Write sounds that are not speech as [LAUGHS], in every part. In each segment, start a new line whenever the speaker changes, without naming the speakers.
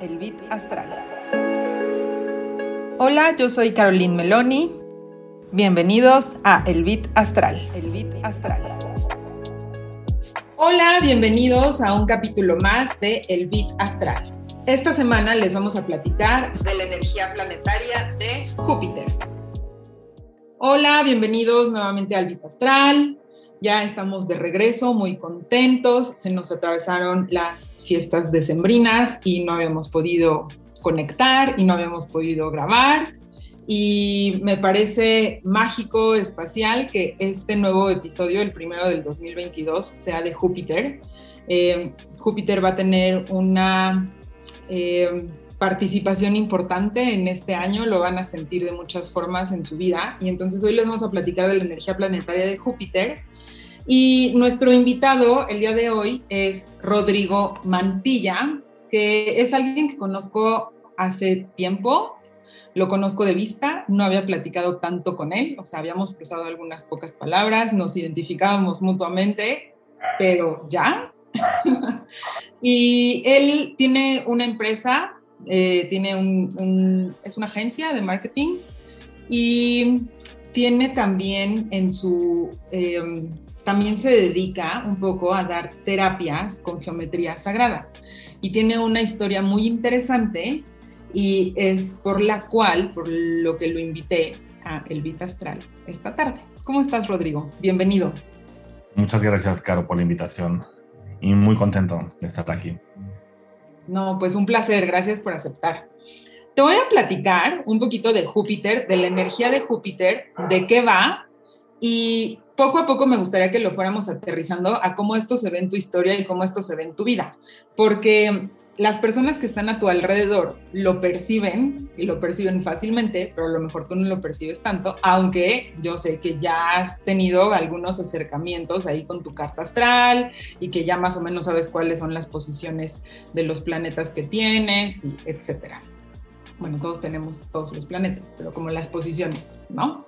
El Bit Astral. Hola, yo soy Caroline Meloni. Bienvenidos a El Bit Astral. El Bit Astral. Hola, bienvenidos a un capítulo más de El Bit Astral. Esta semana les vamos a platicar de la energía planetaria de Júpiter. Hola, bienvenidos nuevamente al Bit Astral. Ya estamos de regreso, muy contentos. Se nos atravesaron las fiestas decembrinas y no habíamos podido conectar y no habíamos podido grabar. Y me parece mágico, espacial, que este nuevo episodio, el primero del 2022, sea de Júpiter. Eh, Júpiter va a tener una eh, participación importante en este año, lo van a sentir de muchas formas en su vida. Y entonces hoy les vamos a platicar de la energía planetaria de Júpiter y nuestro invitado el día de hoy es Rodrigo Mantilla, que es alguien que conozco hace tiempo, lo conozco de vista, no había platicado tanto con él, o sea, habíamos cruzado algunas pocas palabras, nos identificábamos mutuamente, pero ya. [LAUGHS] y él tiene una empresa, eh, tiene un, es una agencia de marketing y tiene también en su... Em, también se dedica un poco a dar terapias con geometría sagrada y tiene una historia muy interesante y es por la cual, por lo que lo invité a El Vita Astral esta tarde. ¿Cómo estás, Rodrigo? Bienvenido.
Muchas gracias, Caro, por la invitación y muy contento de estar aquí.
No, pues un placer, gracias por aceptar. Te voy a platicar un poquito de Júpiter, de la energía de Júpiter, de qué va y poco a poco me gustaría que lo fuéramos aterrizando a cómo esto se ve en tu historia y cómo esto se ve en tu vida, porque las personas que están a tu alrededor lo perciben y lo perciben fácilmente, pero a lo mejor tú no lo percibes tanto, aunque yo sé que ya has tenido algunos acercamientos ahí con tu carta astral y que ya más o menos sabes cuáles son las posiciones de los planetas que tienes y etcétera. Bueno, todos tenemos todos los planetas, pero como las posiciones, ¿no?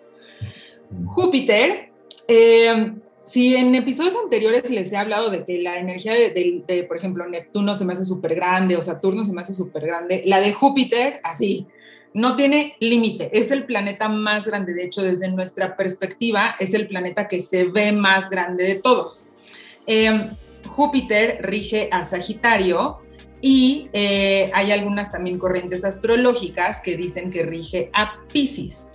Júpiter eh, si en episodios anteriores les he hablado de que la energía de, por ejemplo, Neptuno se me hace súper grande o Saturno se me hace súper grande, la de Júpiter, así, no tiene límite, es el planeta más grande, de hecho, desde nuestra perspectiva, es el planeta que se ve más grande de todos. Eh, Júpiter rige a Sagitario y eh, hay algunas también corrientes astrológicas que dicen que rige a Pisces.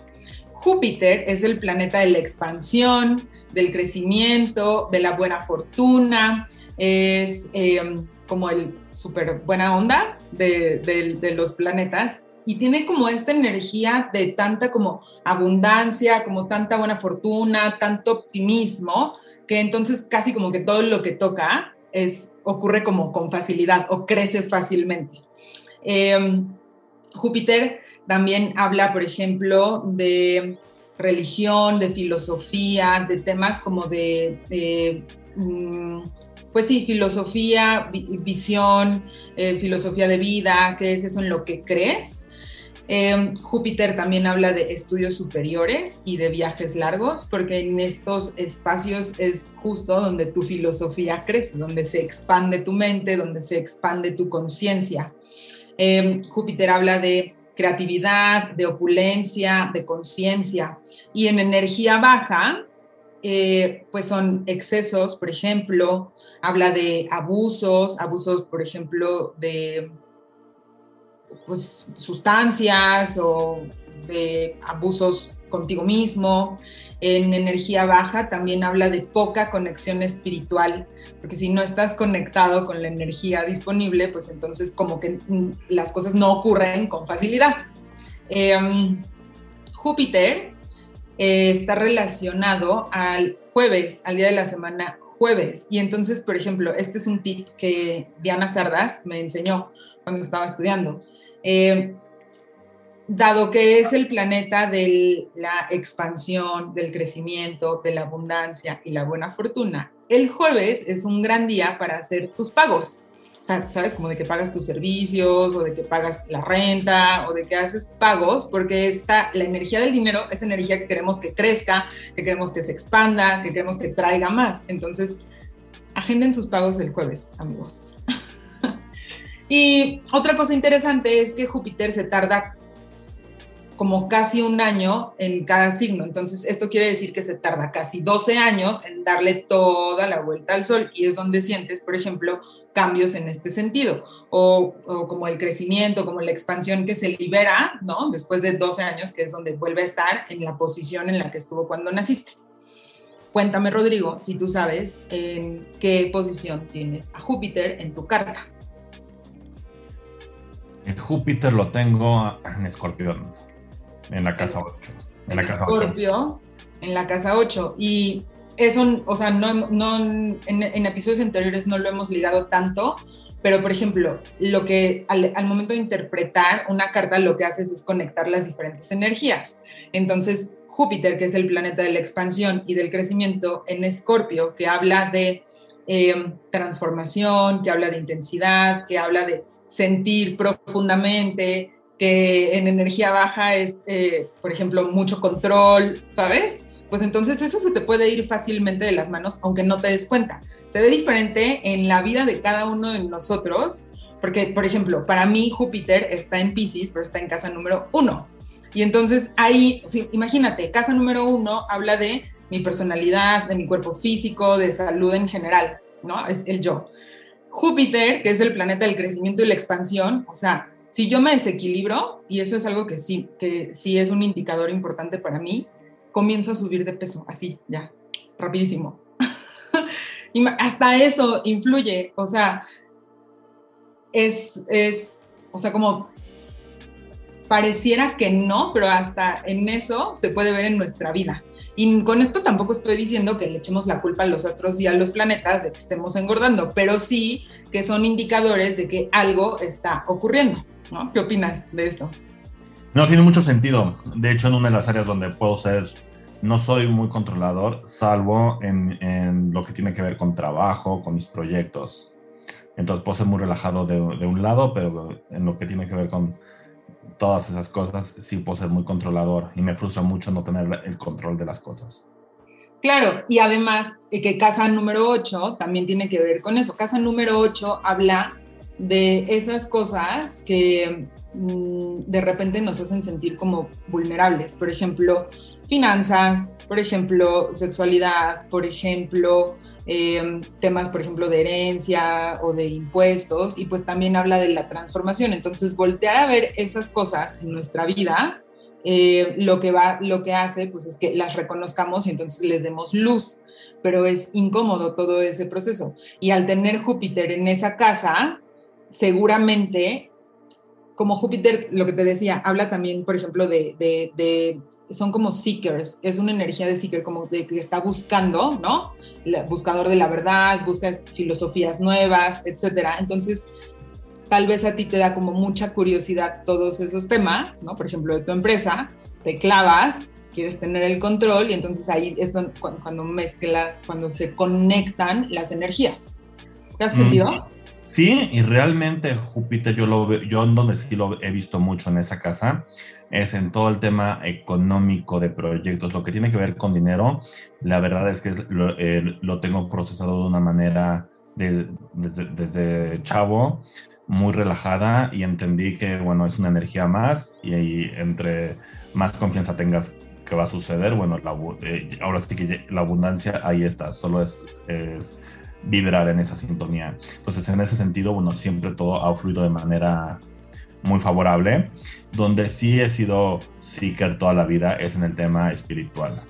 Júpiter es el planeta de la expansión, del crecimiento, de la buena fortuna, es eh, como el súper buena onda de, los planetas y tiene como esta energía de tanta como abundancia, como tanta buena fortuna, tanto optimismo, que entonces casi como que todo lo que toca es, ocurre como con facilidad o crece fácilmente. Eh, Júpiter también habla, por ejemplo, de religión, de filosofía, de temas como de, mm, pues sí, filosofía, visión, eh, filosofía de vida, qué es eso en lo que crees. Em, Júpiter también habla de estudios superiores y de viajes largos, porque en estos espacios es justo donde tu filosofía crece, donde se expande tu mente, donde se expande tu conciencia. Em, Júpiter habla de creatividad, de opulencia, de conciencia. Y en energía baja, eh, pues son excesos, por ejemplo, habla de abusos, abusos, por ejemplo, de pues, sustancias o de abusos contigo mismo. En energía baja también habla de poca conexión espiritual, porque si no estás conectado con la energía disponible, pues entonces como que mm, las cosas no ocurren con facilidad. Em, Júpiter eh, está relacionado al jueves, al día de la semana jueves. Y entonces, por ejemplo, este es un tip que Diana Sardas me enseñó cuando estaba estudiando. Eh, dado que es el planeta de la expansión, del crecimiento, de la abundancia y la buena fortuna, el jueves es un gran día para hacer tus pagos. O sea, ¿sabes? Como de que pagas tus servicios o de que pagas la renta o de que haces pagos, porque esta, la energía del dinero es energía que queremos que crezca, que queremos que se expanda, que queremos que traiga más. Entonces, agenden sus pagos el jueves, amigos. [LAUGHS] Y otra cosa interesante es que Júpiter se tarda como casi un año en cada signo. Entonces, esto quiere decir que se tarda casi 12 años en darle toda la vuelta al Sol y es donde sientes, por ejemplo, cambios en este sentido, o, como el crecimiento, como la expansión que se libera, ¿no? Después de 12 años, que es donde vuelve a estar en la posición en la que estuvo cuando naciste. Cuéntame, Rodrigo, si tú sabes en qué posición tienes a Júpiter en tu carta.
Júpiter lo tengo en Escorpión. En la casa 8. En la casa
Scorpio, en la casa 8. Y eso, o sea, no, no en, episodios anteriores no lo hemos ligado tanto, pero por ejemplo, lo que al, al, momento de interpretar una carta lo que haces es conectar las diferentes energías. Entonces, Júpiter, que es el planeta de la expansión y del crecimiento, en Escorpio, que habla de eh, transformación, que habla de intensidad, que habla de sentir profundamente, que en energía baja es, eh, por ejemplo, mucho control, ¿sabes? Pues entonces eso se te puede ir fácilmente de las manos, aunque no te des cuenta. Se ve diferente en la vida de cada uno de nosotros, porque, por ejemplo, para mí Júpiter está en Pisces, pero está en casa número uno. Y entonces ahí, imagínate, casa número uno habla de mi personalidad, de mi cuerpo físico, de salud en general, ¿no? Es el yo. Júpiter, que es el planeta del crecimiento y la expansión, o sea, si yo me desequilibro, y eso es algo que sí, que sí es un indicador importante para mí, comienzo a subir de peso, así, ya, rapidísimo. [LAUGHS] y hasta eso influye, o sea, es, es, o sea, como pareciera que no, pero hasta en eso se puede ver en nuestra vida. Y con esto tampoco estoy diciendo que le echemos la culpa a los astros y a los planetas de que estemos engordando, pero sí que son indicadores de que algo está ocurriendo. ¿No? ¿Qué opinas de esto?
No, tiene mucho sentido. De hecho, en una de las áreas donde puedo ser, no soy muy controlador, salvo en, en lo que tiene que ver con trabajo, con mis proyectos. Entonces puedo ser muy relajado de, de, un lado, pero en lo que tiene que ver con todas esas cosas, sí puedo ser muy controlador y me frustra mucho no tener el control de las cosas.
Claro, y además eh, que casa número 8 también tiene que ver con eso. Casa número 8 habla de esas cosas que mm, de repente nos hacen sentir como vulnerables. Por ejemplo, finanzas, por ejemplo, sexualidad, por ejemplo, eh, temas, por ejemplo, de herencia o de impuestos, y pues también habla de la transformación. Entonces, voltear a ver esas cosas en nuestra vida, eh, lo, que va, lo que hace, pues es que las reconozcamos y entonces les demos luz, pero es incómodo todo ese proceso. Y al tener Júpiter en esa casa, seguramente, como Júpiter, lo que te decía, habla también, por ejemplo, de, de, son como seekers, es una energía de seeker, como de que está buscando, ¿no? El buscador de la verdad, busca filosofías nuevas, etcétera. Entonces, tal vez a ti te da como mucha curiosidad todos esos temas, ¿no? Por ejemplo, de tu empresa, te clavas, quieres tener el control y entonces ahí es cuando, mezclas, cuando se conectan las energías. ¿Te has sentido?
Sí, y realmente Júpiter yo lo veo, yo en donde sí lo he visto mucho en esa casa es en todo el tema económico de proyectos, lo que tiene que ver con dinero. La verdad es que lo, eh, lo, tengo procesado de una manera de, desde, chavo muy relajada y entendí que bueno es una energía más y, y entre más confianza tengas que va a suceder, bueno, eh, ahora sí que la abundancia ahí está, solo es, es vibrar en esa sintonía. Entonces, en ese sentido, bueno, siempre todo ha fluido de manera muy favorable. Donde sí he sido seeker toda la vida es en el tema espiritual.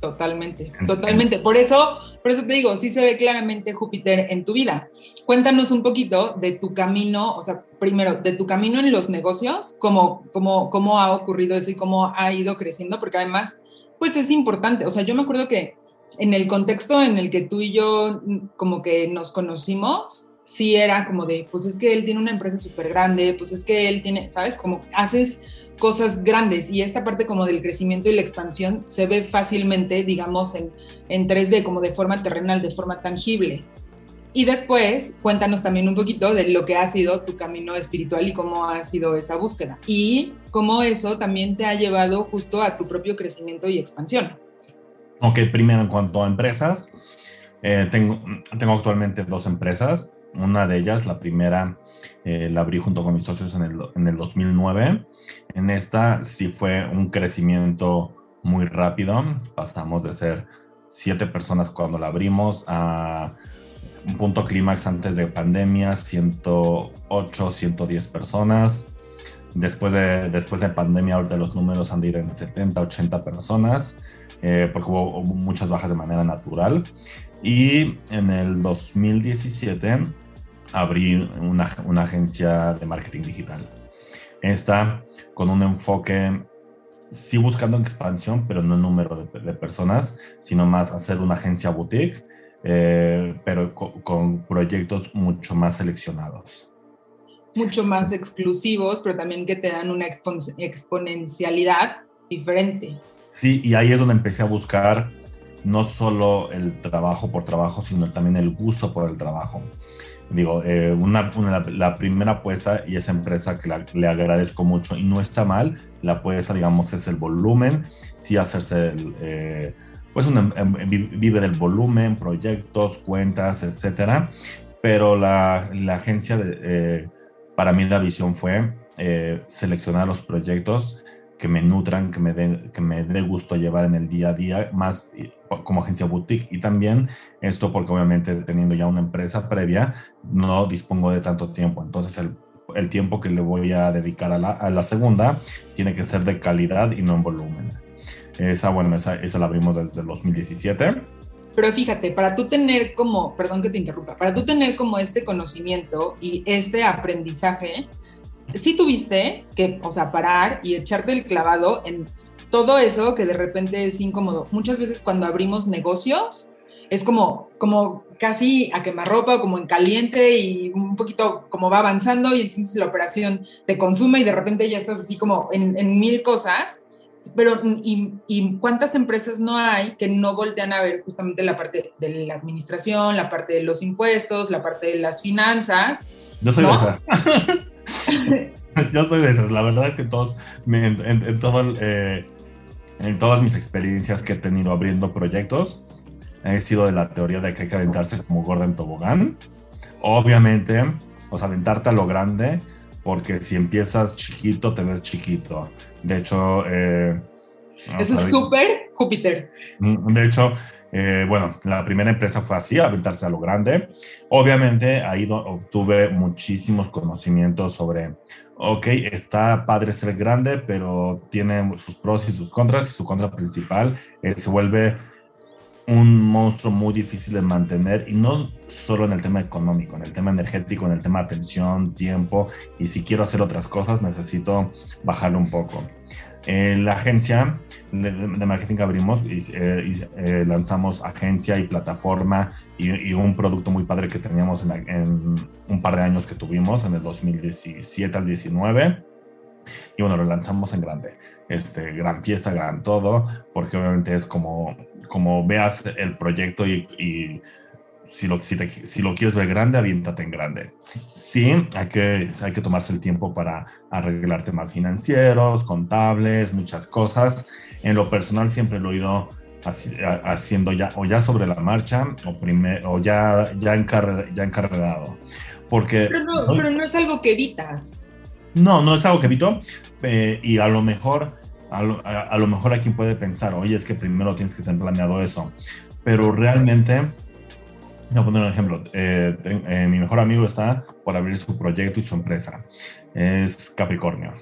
Totalmente, totalmente. Por eso, por eso te digo, sí se ve claramente Júpiter en tu vida. Cuéntanos un poquito de tu camino, o sea, primero, de tu camino en los negocios, cómo, cómo, cómo ha ocurrido eso y cómo ha ido creciendo, porque además, pues es importante. O sea, yo me acuerdo que en el contexto en el que tú y yo mm, como que nos conocimos, sí era como de, pues es que él tiene una empresa súper grande, pues es que él tiene, ¿sabes? Como haces cosas grandes y esta parte como del crecimiento y la expansión se ve fácilmente, digamos, en, en 3D, como de forma terrenal, de forma tangible. Y después, cuéntanos también un poquito de lo que ha sido tu camino espiritual y cómo ha sido esa búsqueda. Y cómo eso también te ha llevado justo a tu propio crecimiento y expansión.
Ok, primero en cuanto a empresas, eh, tengo, tengo actualmente dos empresas. una de ellas, la primera, eh, la abrí junto con mis socios en el, en el 2009. En esta sí fue un crecimiento muy rápido. Pasamos de ser siete personas cuando la abrimos a un punto clímax antes de pandemia, 108, 110 personas. Después de, después de pandemia, ahorita los números han de ir en 70, 80 personas, eh, porque hubo, muchas bajas de manera natural. Y en el 2017 abrí una, una agencia de marketing digital. Esta con un enfoque sí buscando expansión, pero no en número de, personas, sino más hacer una agencia boutique, eh, pero con, proyectos mucho más seleccionados.
Mucho más exclusivos, pero también que te dan una exponencialidad diferente.
Sí, y ahí es donde empecé a buscar no solo el trabajo por trabajo, sino también el gusto por el trabajo. Digo, eh, una, la primera apuesta y esa empresa que le agradezco mucho y no está mal, la apuesta, digamos, es el volumen, sí hacerse, el, eh, pues em, em, vive del volumen, proyectos, cuentas, etcétera, pero la, la agencia, eh, para mí la visión fue seleccionar los proyectos que me nutran, que me dé que me dé gusto llevar en el día a día, más como agencia boutique. Y también esto porque obviamente teniendo ya una empresa previa, no dispongo de tanto tiempo. Entonces el, el tiempo que le voy a dedicar a la, a la, segunda tiene que ser de calidad y no en volumen. Esa, bueno, esa, esa la abrimos desde el 2017.
Pero fíjate, para tú tener como, perdón que te interrumpa, para tú tener como este conocimiento y este aprendizaje, sí tuviste que, o sea, parar y echarte el clavado en todo eso que de repente es incómodo. Muchas veces cuando abrimos negocios es como, como casi a quemarropa, como en caliente y un poquito como va avanzando y entonces la operación te consume y de repente ya estás así como en, mil cosas. Pero, y, y, cuántas empresas no hay que no voltean a ver justamente la parte de la administración, la parte de los impuestos, la parte de las finanzas?
Yo soy de esa. [LAUGHS] [LAUGHS] Yo soy de esas. La verdad es que todos, en, todo, eh, en todas mis experiencias que he tenido abriendo proyectos, he sido de la teoría de que hay que aventarse como Gordon Tobogán. Obviamente, o sea, aventarte a lo grande, porque si empiezas chiquito, te ves chiquito. De hecho, eh,
eso es súper Júpiter.
Mm, de hecho, eh, bueno, la primera empresa fue así, aventarse a lo grande. Obviamente ahí obtuve muchísimos conocimientos sobre, ok, está padre ser grande, pero tiene sus pros y sus contras y su contra principal se vuelve un monstruo muy difícil de mantener y no solo en el tema económico, en el tema energético, en el tema atención, tiempo y si quiero hacer otras cosas necesito bajarlo un poco. En la agencia de, marketing que abrimos y, eh, eh, lanzamos agencia y plataforma y, un producto muy padre que teníamos en, un par de años que tuvimos, en el 2017 al 19. Y bueno, lo lanzamos en grande. Este, gran fiesta, gran todo, porque obviamente es como, como veas el proyecto y si lo, si, lo quieres ver grande, aviéntate en grande. Sí, hay que, hay que tomarse el tiempo para arreglar temas financieros, contables, muchas cosas. En lo personal siempre lo he ido haciendo ya o ya sobre la marcha o, primer, o ya, ya, ya encarregado. Porque,
pero no, pero no es algo que evitas.
No, no es algo que evito eh, y a lo mejor a lo, a lo, mejor aquí puede pensar, oye, es que primero tienes que tener planeado eso, pero realmente Voy a poner un ejemplo. Eh, eh, mi mejor amigo está por abrir su proyecto y su empresa. Es Capricornio.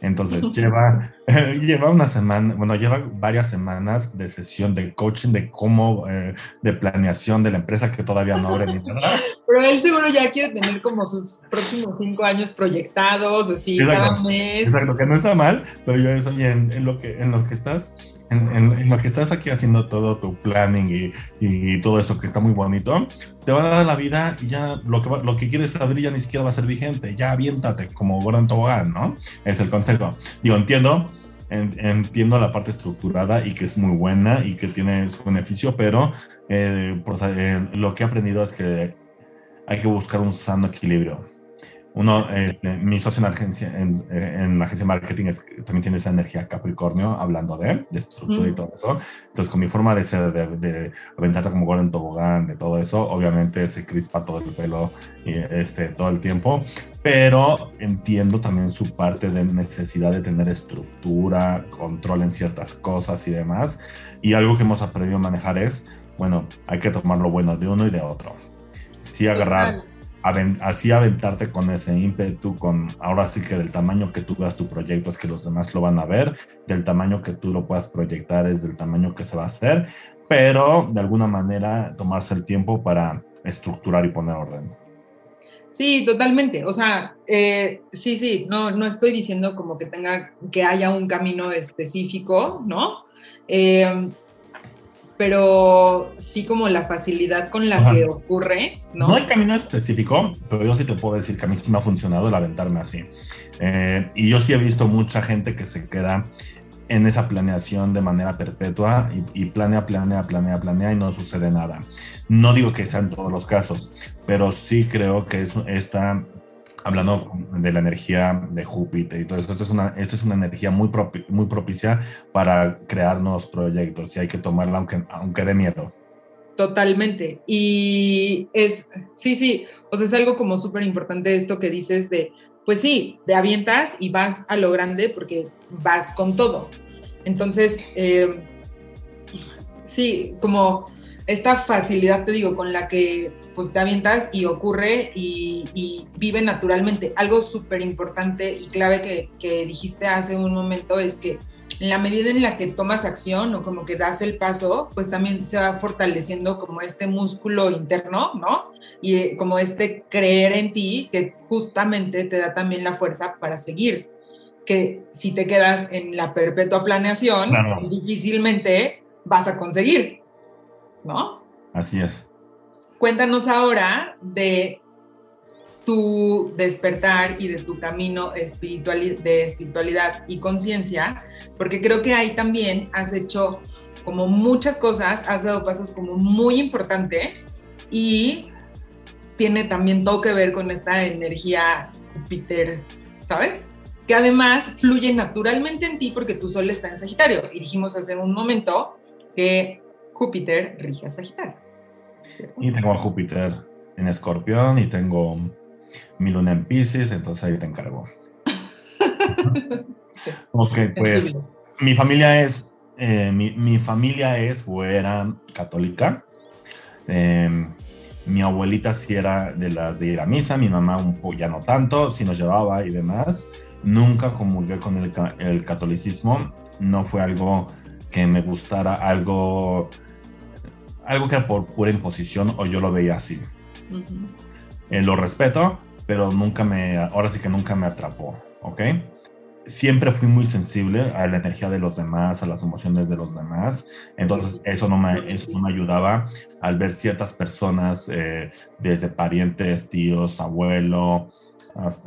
Entonces [LAUGHS] lleva, [LAUGHS] lleva una semana, bueno, lleva varias semanas de sesión de coaching de cómo, eh, de planeación de la empresa que todavía no abre ni [LAUGHS] nada.
Pero él seguro ya quiere tener como sus próximos cinco años proyectados, así, cada mes.
Exacto, que no está mal, pero yo eso, oye, en, lo que, en lo que estás en, lo que estás aquí haciendo todo tu planning y, todo eso que está muy bonito, te va a dar la vida y ya lo que, lo que quieres abrir ya ni siquiera va a ser vigente. Ya aviéntate como Gordon Tobogán, ¿no? Es el consejo. Digo, entiendo, entiendo la parte estructurada y que es muy buena y que tiene su beneficio, pero eh, pues, eh, lo que he aprendido es que hay que buscar un sano equilibrio. Uno, eh, mi socio en agencia, en, en la agencia de marketing es, también tiene esa energía Capricornio, hablando de, de estructura y todo eso. Entonces, con mi forma de ser, de, de aventarte como gol en tobogán, de todo eso, obviamente se crispa todo el pelo y, este, todo el tiempo, pero entiendo también su parte de necesidad de tener estructura, control en ciertas cosas y demás. Y algo que hemos aprendido a manejar es, bueno, hay que tomar lo bueno de uno y de otro. Sí agarrar así aventarte con ese ímpetu, con ahora sí que del tamaño que tú veas tu proyecto es que los demás lo van a ver, del tamaño que tú lo puedas proyectar es del tamaño que se va a hacer, pero de alguna manera tomarse el tiempo para estructurar y poner orden.
Sí, totalmente. O sea, eh, sí, sí, no, no estoy diciendo como que tenga, que haya un camino específico, ¿no? Eh, pero sí como la facilidad con la que ocurre, ¿no?
No hay camino específico, pero yo sí te puedo decir que a mí sí me ha funcionado el aventarme así. Eh, y yo sí he visto mucha gente que se queda en esa planeación de manera perpetua y, y, planea, planea, planea, planea y no sucede nada. No digo que sea en todos los casos, pero sí creo que es esta hablando de la energía de Júpiter y todo eso, esto es una, es una energía muy, muy propicia para crear nuevos proyectos y hay que tomarla aunque, aunque dé miedo.
Totalmente. Y es, sí, sí, o sea, es algo como súper importante esto que dices de, pues sí, te avientas y vas a lo grande porque vas con todo. Entonces, eh, sí, como esta facilidad, te digo, con la que pues te avientas y ocurre y, vive naturalmente. Algo súper importante y clave que, que, dijiste hace un momento es que en la medida en la que tomas acción o como que das el paso, pues también se va fortaleciendo como este músculo interno, ¿no? Y eh, como este creer en ti que justamente te da también la fuerza para seguir. Que si te quedas en la perpetua planeación, difícilmente vas a conseguir. ¿No?
Así es.
Cuéntanos ahora de tu despertar y de tu camino espiritual, de espiritualidad y conciencia, porque creo que ahí también has hecho como muchas cosas, has dado pasos como muy importantes y tiene también todo que ver con esta energía Júpiter, ¿sabes? Que además fluye naturalmente en ti porque tu sol está en Sagitario. Y dijimos hace un momento que Júpiter rige a Sagitario.
Y tengo a Júpiter en Escorpión y tengo mi luna en Pisces, entonces ahí te encargo. [LAUGHS] Ok, pues mi familia es, eh, mi, familia es o era católica. Em, mi abuelita sí era de las de ir a misa, mi mamá un poco, ya no tanto, sí nos llevaba y demás. Nunca comulgué con el, el catolicismo, no fue algo que me gustara, algo algo que era por pura imposición o yo lo veía así. Eh, lo respeto, pero nunca me, ahora sí que nunca me atrapó, ¿ok? Siempre fui muy sensible a la energía de los demás, a las emociones de los demás, entonces eso no me, eso no me ayudaba al ver ciertas personas, eh, desde parientes, tíos, abuelo,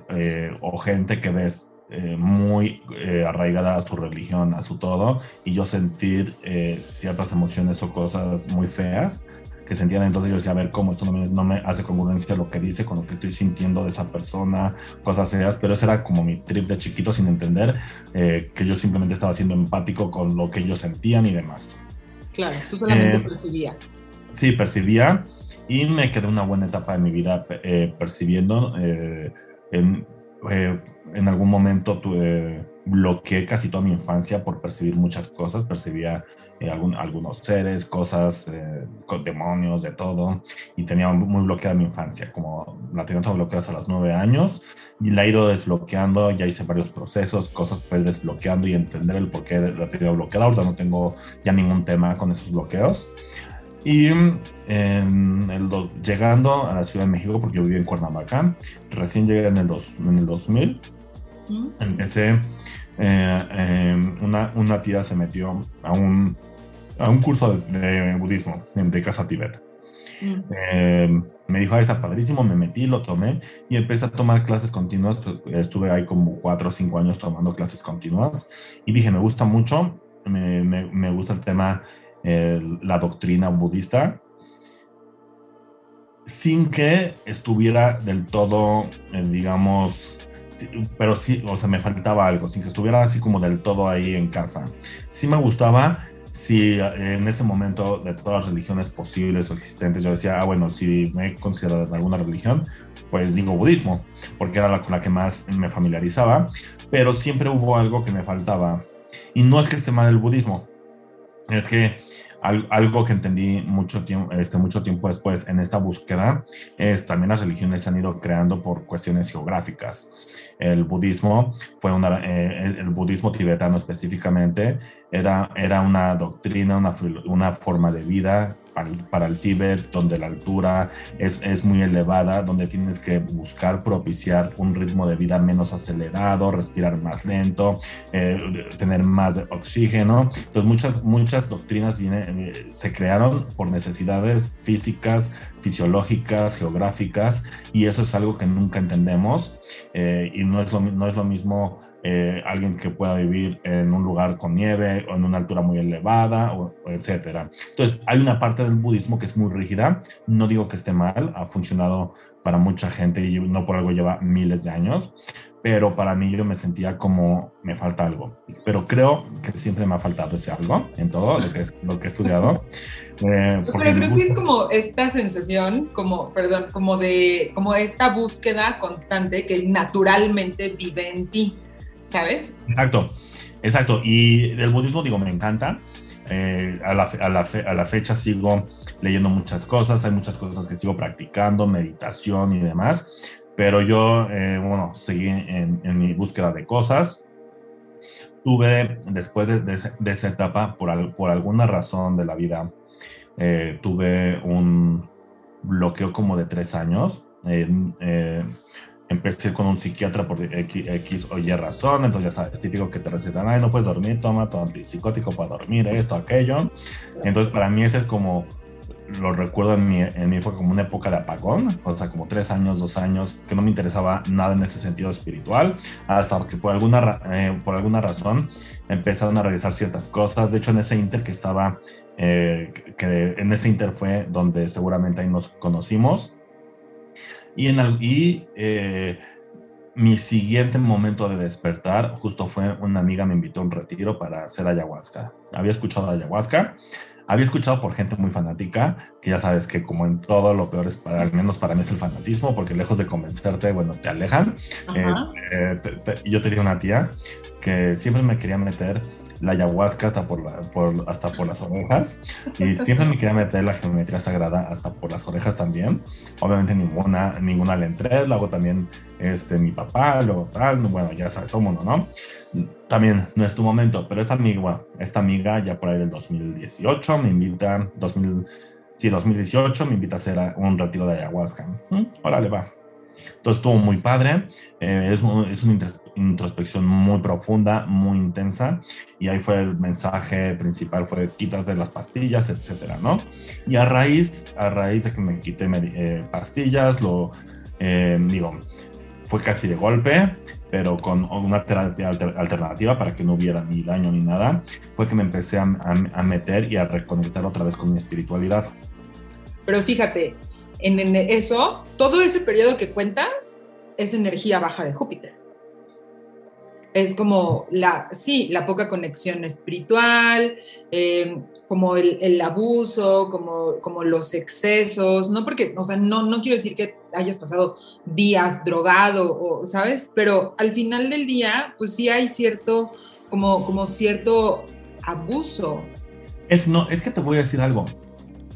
eh, o gente que ves eh, muy eh, arraigada a su religión, a su todo, y yo sentir eh, ciertas emociones o cosas muy feas que sentían. Entonces yo decía, a ver, ¿cómo esto no me, no me hace congruencia lo que dice con lo que estoy sintiendo de esa persona? Cosas feas, pero ese era como mi trip de chiquito sin entender que yo simplemente estaba siendo empático con lo que ellos sentían y demás.
Claro, tú solamente percibías.
Sí, percibía y me quedé una buena etapa de mi vida percibiendo en eh, en algún momento tuve, bloqueé casi toda mi infancia por percibir muchas cosas, percibía eh, algunos seres, cosas, eh, demonios, de todo, y tenía muy bloqueada mi infancia, como la tenía toda bloqueada a los nueve años, y la he ido desbloqueando, ya hice varios procesos, cosas para ir desbloqueando y entender el por qué la tenía bloqueada, ahorita no tengo ya ningún tema con esos bloqueos, y en el llegando a la Ciudad de México, porque yo vivía en Cuernavaca, recién llegué en el, dos, en el 2000, mm. empecé, eh, em, una, una, tía se metió a un, a un curso de, budismo de Casa Tibet. Em, me dijo, ah, está padrísimo, me metí, lo tomé y empecé a tomar clases continuas. Estuve ahí como cuatro o cinco años tomando clases continuas y dije, me gusta mucho, me, me, me gusta el tema la doctrina budista. sin que estuviera del todo, eh, digamos, pero sí, o sea, me faltaba algo, sin que estuviera así como del todo ahí en casa. Sí me gustaba, si en ese momento de todas las religiones posibles o existentes, yo decía, ah, bueno, si me he considerado alguna religión, pues digo budismo, porque era la con la que más me familiarizaba, pero siempre hubo algo que me faltaba. Y no es que esté mal el budismo, es que algo que entendí mucho tiempo, este, mucho tiempo después en esta búsqueda es también las religiones se han ido creando por cuestiones geográficas. El budismo fue una, eh, el budismo tibetano específicamente era, era una doctrina, una, una forma de vida para el, Tíbet, donde la altura es, es, muy elevada, donde tienes que buscar propiciar un ritmo de vida menos acelerado, respirar más lento, eh, tener más oxígeno. Entonces muchas, muchas doctrinas eh, se crearon por necesidades físicas, fisiológicas, geográficas, y eso es algo que nunca entendemos eh, y no es, lo, no es lo mismo eh, alguien que pueda vivir en un lugar con nieve o en una altura muy elevada, o, etcétera. Entonces, hay una parte del budismo que es muy rígida. No digo que esté mal, ha funcionado para mucha gente y no por algo lleva miles de años, pero para mí yo me sentía como me falta algo. Pero creo que siempre me ha faltado ese algo en todo lo que, lo que he estudiado. [LAUGHS]
Eh, pero creo que es como esta sensación, como, perdón, como de, como esta búsqueda constante que naturalmente vive en ti. ¿Sabes?
Exacto, exacto. Y del budismo, digo, me encanta. Eh, a, la, a, la a, la, fecha sigo leyendo muchas cosas, hay muchas cosas que sigo practicando, meditación y demás, pero yo, eh, bueno, seguí en, mi búsqueda de cosas. Tuve, después de, de, esa etapa, por, por, alguna razón de la vida, eh, tuve un bloqueo como de tres años. Empecé con un psiquiatra por X, o Y razón, entonces ya sabes, típico que te recetan, ay, no puedes dormir, toma tu antipsicótico para dormir, esto, aquello. Entonces para mí ese es como, lo recuerdo en mi, en mi época como una época de apagón, o sea, como tres años, dos años, que no me interesaba nada en ese sentido espiritual, hasta que por alguna, eh, por alguna razón empezaron a realizar ciertas cosas. De hecho, en ese inter que estaba, eh, que en ese inter fue donde seguramente ahí nos conocimos, y, en y eh, mi siguiente momento de despertar justo fue una amiga me invitó a un retiro para hacer ayahuasca. Había escuchado ayahuasca, había escuchado por gente muy fanática, que ya sabes que como en todo lo peor es para, al menos para mí es el fanatismo, porque lejos de convencerte, bueno, te alejan. Eh, eh, yo tenía una tía que siempre me quería meter la ayahuasca hasta por, hasta por las orejas. Y [LAUGHS] siempre me quería meter la geometría sagrada hasta por las orejas también. Obviamente ninguna, ninguna le entré. Luego también este, mi papá, luego tal. Bueno, ya sabes, todo mundo, ¿no? También no es tu momento, pero esta amiga, esta amiga ya por ahí del 2018 me invita, 2000, sí, 2018 me invita a hacer un retiro de ayahuasca. ¿Mm? Órale, va. Entonces estuvo muy padre, eh, es, es, una introspección muy profunda, muy intensa, y ahí fue el mensaje principal, fue quítate las pastillas, etcétera, ¿no? Y a raíz, a raíz de que me quité eh, pastillas, lo, eh, digo, fue casi de golpe, pero con una terapia alternativa para que no hubiera ni daño ni nada, fue que me empecé a, a meter y a reconectar otra vez con mi espiritualidad.
Pero fíjate, en, eso, todo ese periodo que cuentas es energía baja de Júpiter. Es como la, sí, la poca conexión espiritual, em, como el, abuso, como, como los excesos, no porque, o sea, no, no quiero decir que hayas pasado días drogado, o, ¿sabes? Pero al final del día, pues sí hay cierto, como, como cierto abuso.
Es, no, es que te voy a decir algo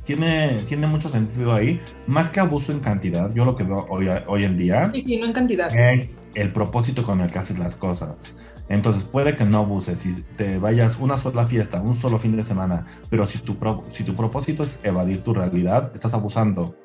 tiene, tiene mucho sentido ahí. Más que abuso en cantidad, yo lo que veo hoy, hoy en día
sí, no en cantidad.
es el propósito con el que haces las cosas. Entonces puede que no abuses, si te vayas una sola fiesta, un solo fin de semana, pero si tu, si tu propósito es evadir tu realidad, estás abusando.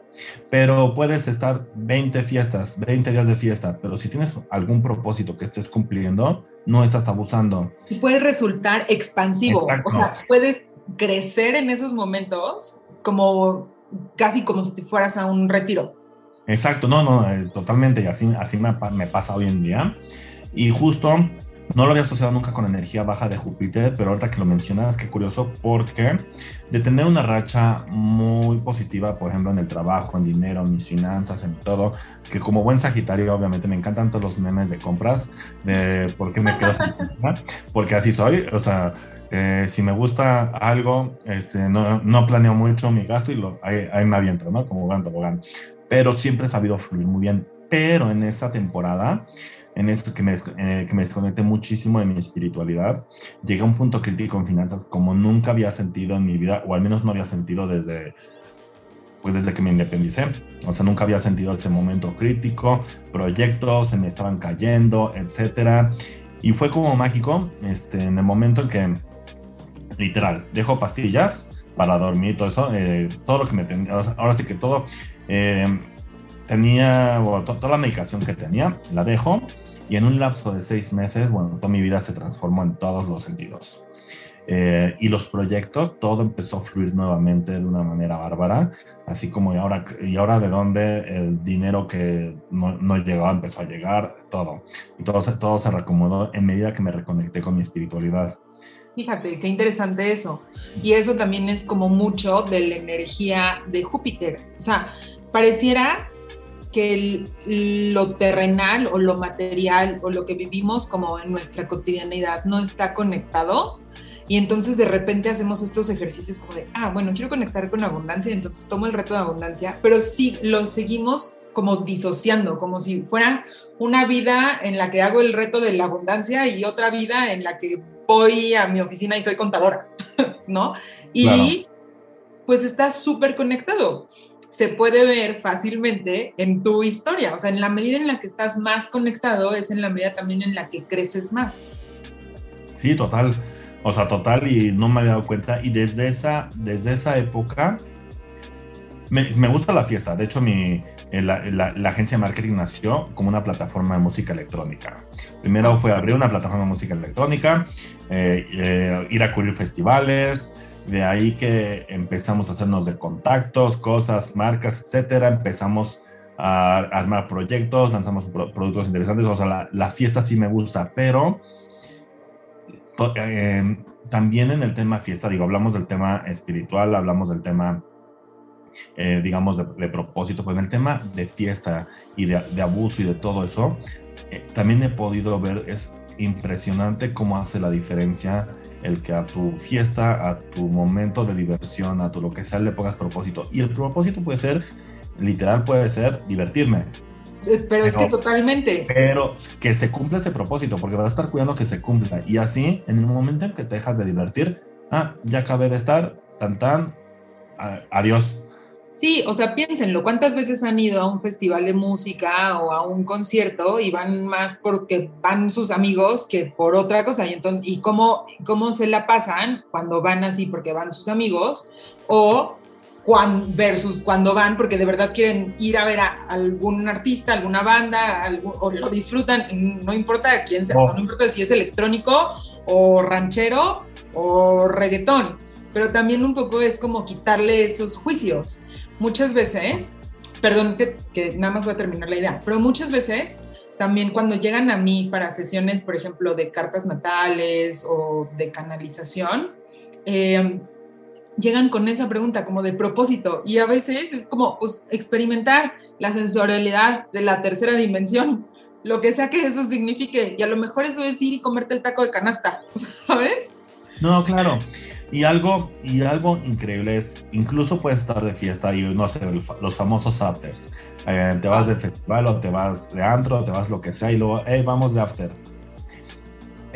Pero puedes estar 20 fiestas, 20 días de fiesta, pero si tienes algún propósito que estés cumpliendo, no estás abusando.
Y puede resultar expansivo, o sea, puedes crecer en esos momentos como casi como si te fueras a un retiro.
Exacto, no, no, eh, totalmente, así, así me, me, pasa hoy en día. Y justo no lo había asociado nunca con energía baja de Júpiter, pero ahorita que lo mencionas, qué curioso, porque de tener una racha muy positiva, por ejemplo, en el trabajo, en dinero, en mis finanzas, en todo, que como buen Sagitario, obviamente me encantan todos los memes de compras, de por qué me quedo sin comprar, porque así soy, o sea, eh, si me gusta algo, este, no, no, planeo mucho mi gasto y lo, ahí, ahí me aviento, ¿no? Como van tobogán. Pero siempre he sabido fluir muy bien. Pero en esta temporada en esto que me, eh, que me desconecté muchísimo de mi espiritualidad. Llegué a un punto crítico en finanzas como nunca había sentido en mi vida, o al menos no había sentido desde, pues desde que me independicé. O sea, nunca había sentido ese momento crítico, proyectos se me estaban cayendo, etcétera. Y fue como mágico este, en el momento en que, literal, dejo pastillas para dormir, todo eso, eh, todo lo que me tenía, ahora sí que todo, eh, tenía, bueno, toda la medicación que tenía, la dejo y en un lapso de seis meses, bueno, toda mi vida se transformó en todos los sentidos. Eh, y los proyectos, todo empezó a fluir nuevamente de una manera bárbara, así como ahora, y ahora de dónde el dinero que no, no, llegaba empezó a llegar, todo. Y todo, todo se reacomodó en medida que me reconecté con mi espiritualidad.
Fíjate, qué interesante eso. Y eso también es como mucho de la energía de Júpiter. O sea, pareciera que lo terrenal o lo material o lo que vivimos como en nuestra cotidianidad no está conectado. Y entonces de repente hacemos estos ejercicios como de, ah, bueno, quiero conectar con abundancia, entonces tomo el reto de abundancia, pero sí lo seguimos como disociando, como si fuera una vida en la que hago el reto de la abundancia y otra vida en la que voy a mi oficina y soy contadora, [LAUGHS] ¿no? Y pues está súper conectado se puede ver fácilmente en tu historia. O sea, en la medida en la que estás más conectado es en la medida también en la que creces más.
Sí, total. O sea, total y no me había dado cuenta. Y desde esa, desde esa época me, me gusta la fiesta. De hecho, mi, eh, la, la, agencia de marketing nació como una plataforma de música electrónica. Primero fue abrir una plataforma de música electrónica, eh, eh, ir a cubrir festivales, de ahí que empezamos a hacernos de contactos, cosas, marcas, etcétera. Empezamos a armar proyectos, lanzamos productos interesantes. O sea, la, fiesta sí me gusta, pero eh, también en el tema fiesta, digo, hablamos del tema espiritual, hablamos del tema, eh, digamos, de, propósito, pues en el tema de fiesta y de, de abuso y de todo eso, eh, también he podido ver, es impresionante cómo hace la diferencia el que a tu fiesta, a tu momento de diversión, a tu lo que sea, le pongas propósito. Y el propósito puede ser, literal, puede ser divertirme.
Eh, pero, es que totalmente.
Pero que se cumpla ese propósito, porque vas a estar cuidando que se cumpla. Y así, en el momento en que te dejas de divertir, ah, ya acabé de estar, tan tan, adiós.
Sí, o sea, piénsenlo, ¿cuántas veces han ido a un festival de música o a un concierto y van más porque van sus amigos que por otra cosa? Y, entonces, ¿y cómo, cómo se la pasan cuando van así porque van sus amigos o cuando, versus cuando van porque de verdad quieren ir a ver a algún artista, alguna banda, o lo disfrutan, no importa quién sea, no importa si es electrónico o ranchero o reggaetón, pero también un poco es como quitarle esos juicios muchas veces, perdón que, nada más voy a terminar la idea, pero muchas veces también cuando llegan a mí para sesiones, por ejemplo, de cartas natales o de canalización, eh, llegan con esa pregunta como de propósito y a veces es como pues, experimentar la sensorialidad de la tercera dimensión, lo que sea que eso signifique, y a lo mejor eso es ir y comerte el taco de canasta, [LAUGHS] ¿sabes?
No, claro. Y algo, y algo increíble es, incluso puedes estar de fiesta y no sé, los famosos afters. Eh, te vas de festival o te vas de antro o te vas lo que sea y luego, hey, vamos de after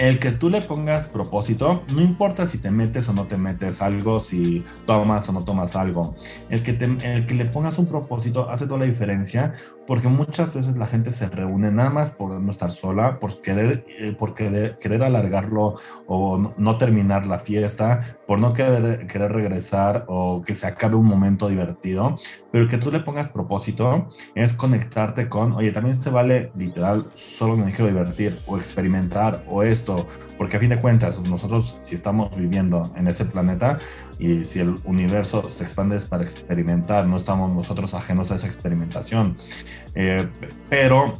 el que tú le pongas propósito, no importa si te metes o no te metes algo, si tomas o no tomas algo, el que, el que le pongas un propósito hace toda la diferencia porque muchas veces la gente se reúne nada más por no estar sola, por querer, eh, por querer, querer alargarlo o no, terminar la fiesta, por no querer, querer regresar o que se acabe un momento divertido, pero que tú le pongas propósito es conectarte con, oye, también se vale literal solo me quiero divertir o experimentar o esto, porque a fin de cuentas nosotros si estamos viviendo en este planeta y si el universo se expande es para experimentar, no estamos nosotros ajenos a esa experimentación. Eh, pero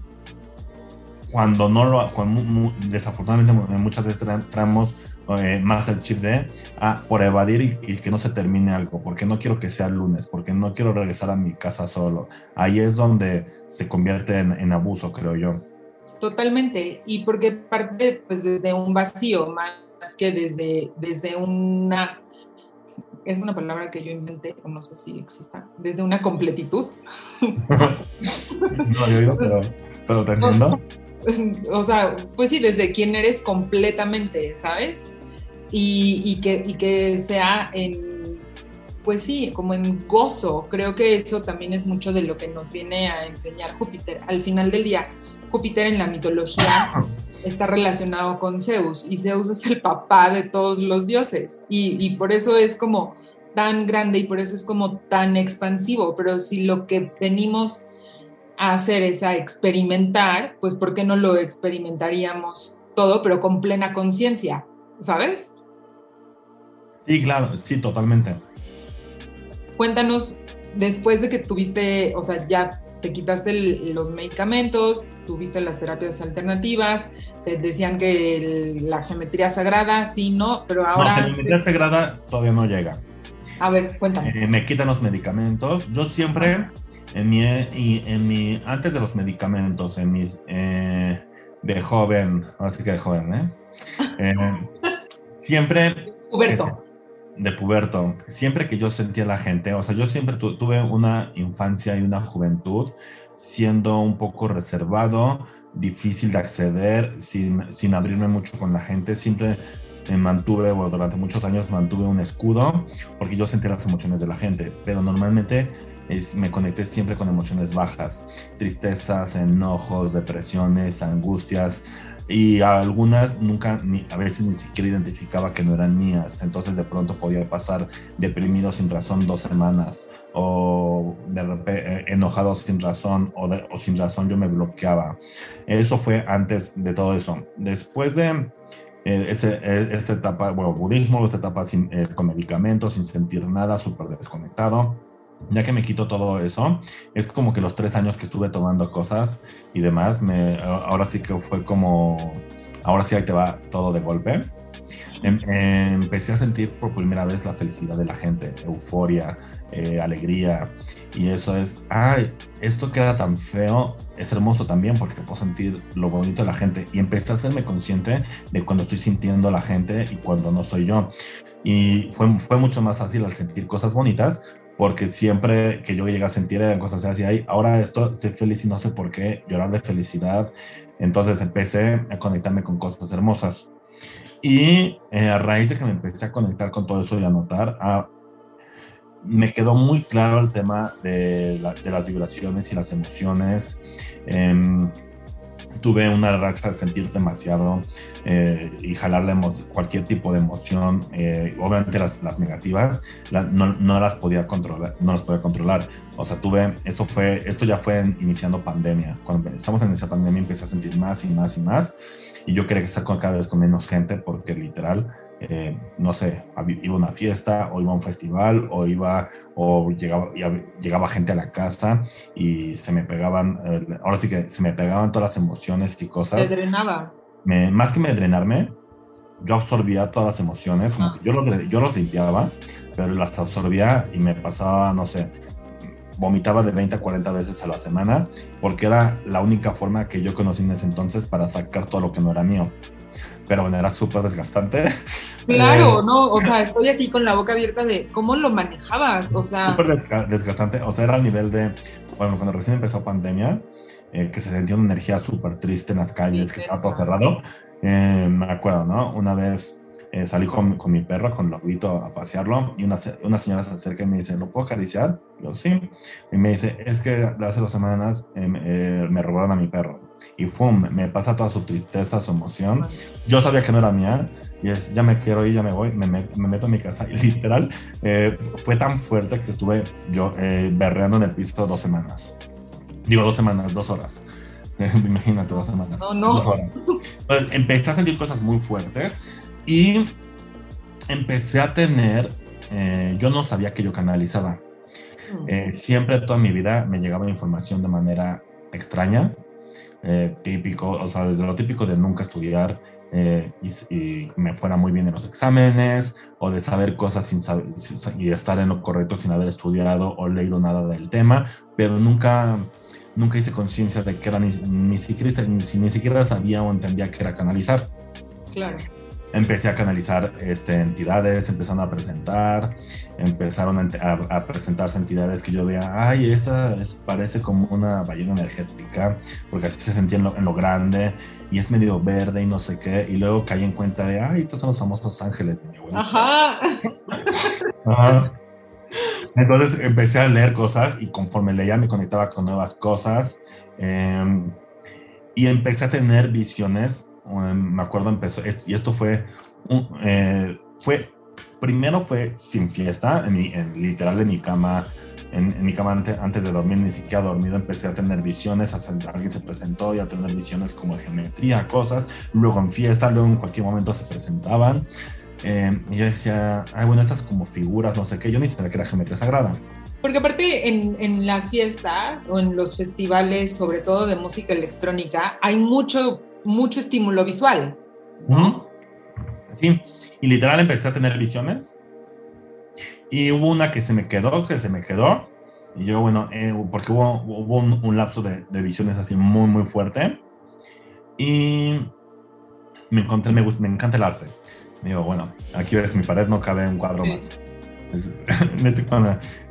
cuando no lo, cuando, desafortunadamente muchas veces traemos eh, más el chip de ah, por evadir y, que no se termine algo, porque no quiero que sea lunes, porque no quiero regresar a mi casa solo. Ahí es donde se convierte en, abuso, creo yo.
Totalmente, y porque parte pues desde un vacío, más que desde, desde una es una palabra que yo inventé, no sé si exista, desde una completitud.
no he oído, pero, pero te entiendo. [LAUGHS]
O sea, pues sí, desde quién eres completamente, ¿sabes? y, que, que sea en, pues sí, como en gozo. Creo que eso también es mucho de lo que nos viene a enseñar Júpiter. Al final del día, Júpiter en la mitología [COUGHS] está relacionado con Zeus y Zeus es el papá de todos los dioses y, y, por eso es como tan grande y por eso es como tan expansivo, pero si lo que venimos a hacer es a experimentar, pues ¿por qué no lo experimentaríamos todo, pero con plena conciencia? ¿Sabes?
Sí, claro, sí, totalmente.
Cuéntanos, después de que tuviste, o sea, ya te quitaste los medicamentos, tuviste las terapias alternativas, te decían que la geometría sagrada, sí, no, pero ahora...
No, la geometría sagrada todavía no llega.
A ver, cuéntame.
Eh, me quitan los medicamentos. Yo siempre, en mi, en mi, antes de los medicamentos, en mis, eh, de joven, ahora sí que de joven, ¿eh? [LAUGHS] eh siempre...
Huberto
de puberto, siempre que yo sentía la gente, o sea, yo siempre tuve una infancia y una juventud siendo un poco reservado, difícil de acceder, sin, sin abrirme mucho con la gente, siempre me mantuve, bueno, durante muchos años mantuve un escudo porque yo sentía las emociones de la gente, pero normalmente me conecté siempre con emociones bajas, tristezas, enojos, depresiones, angustias, y algunas nunca, ni, a veces ni siquiera identificaba que no eran mías, entonces de pronto podía pasar deprimido sin razón dos semanas o de repente, eh, enojado sin razón o, o, sin razón yo me bloqueaba. Eso fue antes de todo eso. Después de eh, este, eh, esta etapa, bueno, budismo, esta etapa sin, con medicamentos, sin sentir nada, súper desconectado ya que me quito todo eso, es como que los tres años que estuve tomando cosas y demás, me, ahora sí que fue como, ahora sí ahí te va todo de golpe. Em, empecé a sentir por primera vez la felicidad de la gente, euforia, eh, alegría, y eso es, ay, esto queda tan feo, es hermoso también porque puedo sentir lo bonito de la gente y empecé a hacerme consciente de cuando estoy sintiendo la gente y cuando no soy yo. Y fue, fue mucho más fácil al sentir cosas bonitas porque siempre que yo llegué a sentir eran cosas así, ahí, ahora esto, estoy feliz y no sé por qué, llorar de felicidad. Entonces empecé a conectarme con cosas hermosas. Y eh, a raíz de que me empecé a conectar con todo eso y a notar, ah, me quedó muy claro el tema de, de, las vibraciones y las emociones. Eh, tuve una racha de sentir demasiado eh, y jalarle cualquier tipo de emoción, eh, obviamente las, las negativas, no, no, las podía controlar, no las podía controlar. O sea, tuve, esto fue, esto ya fue iniciando pandemia. Cuando empezamos en esa pandemia empecé a sentir más y más y más y yo quería estar con, cada vez con menos gente porque literal eh, no sé, iba a una fiesta o iba a un festival o iba o llegaba, llegaba gente a la casa y se me pegaban, eh, ahora sí que se me pegaban todas las emociones y cosas.
¿Te drenaba?
Me, más que me drenarme, yo absorbía todas las emociones, como que yo, yo los limpiaba, pero las absorbía y me pasaba, no sé, vomitaba de 20 a 40 veces a la semana, porque era la única forma que yo conocí en ese entonces para sacar todo lo que no era mío pero bueno, era súper desgastante. [LAUGHS]
Claro, eh, ¿no? O sea, estoy así con la boca abierta de cómo lo manejabas, o sea...
Súper desgastante, o sea, era al nivel de, bueno, cuando recién empezó pandemia, eh, que se sentía una energía súper triste en las calles, que estaba todo cerrado, eh, me acuerdo, ¿no? Una vez eh, salí con, con, mi perro, con Lobito, a pasearlo y una, una, señora se acerca y me dice, ¿lo puedo acariciar? Yo, sí. Y me dice, es que hace dos semanas eh, eh, me robaron a mi perro. Y ¡fum! Me pasa toda su tristeza, su emoción. Yo sabía que no era mía y es, ya me quiero ir, ya me voy, me, me, meto a mi casa. Y literal, fue tan fuerte que estuve yo berreando en el piso dos semanas. Digo, dos semanas, dos horas. [LAUGHS] Imagínate, dos semanas.
No, no. Dos horas.
Empecé a sentir cosas muy fuertes y empecé a tener, eh, yo no sabía que yo canalizaba. Mm. Eh, siempre toda mi vida me llegaba información de manera extraña. eh, típico, o sea, desde lo típico de nunca estudiar eh, y, me fuera muy bien en los exámenes, o de saber cosas sin saber, y estar en lo correcto sin haber estudiado o leído nada del tema, pero nunca, nunca hice conciencia de que era ni, ni, siquiera, ni, ni siquiera sabía o entendía que era canalizar.
Claro
empecé a canalizar este, entidades, empezaron a presentar, empezaron a, presentarse entidades que yo veía, ay, esta parece como una ballena energética, porque así se sentía en lo, grande, y es medio verde y no sé qué, y luego caí en cuenta de, ay, estos son los famosos ángeles de mi abuela.
Ajá. [LAUGHS]
Ajá. Entonces empecé a leer cosas y conforme leía me conectaba con nuevas cosas em, y empecé a tener visiones me acuerdo empezó, y esto fue, eh, fue, primero fue sin fiesta, en, literal en mi cama, en, mi cama antes, de dormir, ni siquiera dormido, empecé a tener visiones, alguien se presentó y a tener visiones como geometría, cosas, luego en fiesta, luego en cualquier momento se presentaban. Eh, y yo decía, ay, bueno, estas como figuras, no sé qué, yo ni sabía que era geometría sagrada.
Porque aparte en, en, las fiestas o en los festivales, sobre todo de música electrónica, hay mucho mucho estímulo visual.
Sí, y literal empecé a tener visiones. Y hubo una que se me quedó, que se me quedó. Y yo, bueno, eh, porque hubo, hubo un, lapso de, visiones así muy, muy fuerte. Y me encontré, me, me encanta el arte. Digo, bueno, aquí ves mi pared, no cabe un cuadro más. [LAUGHS] este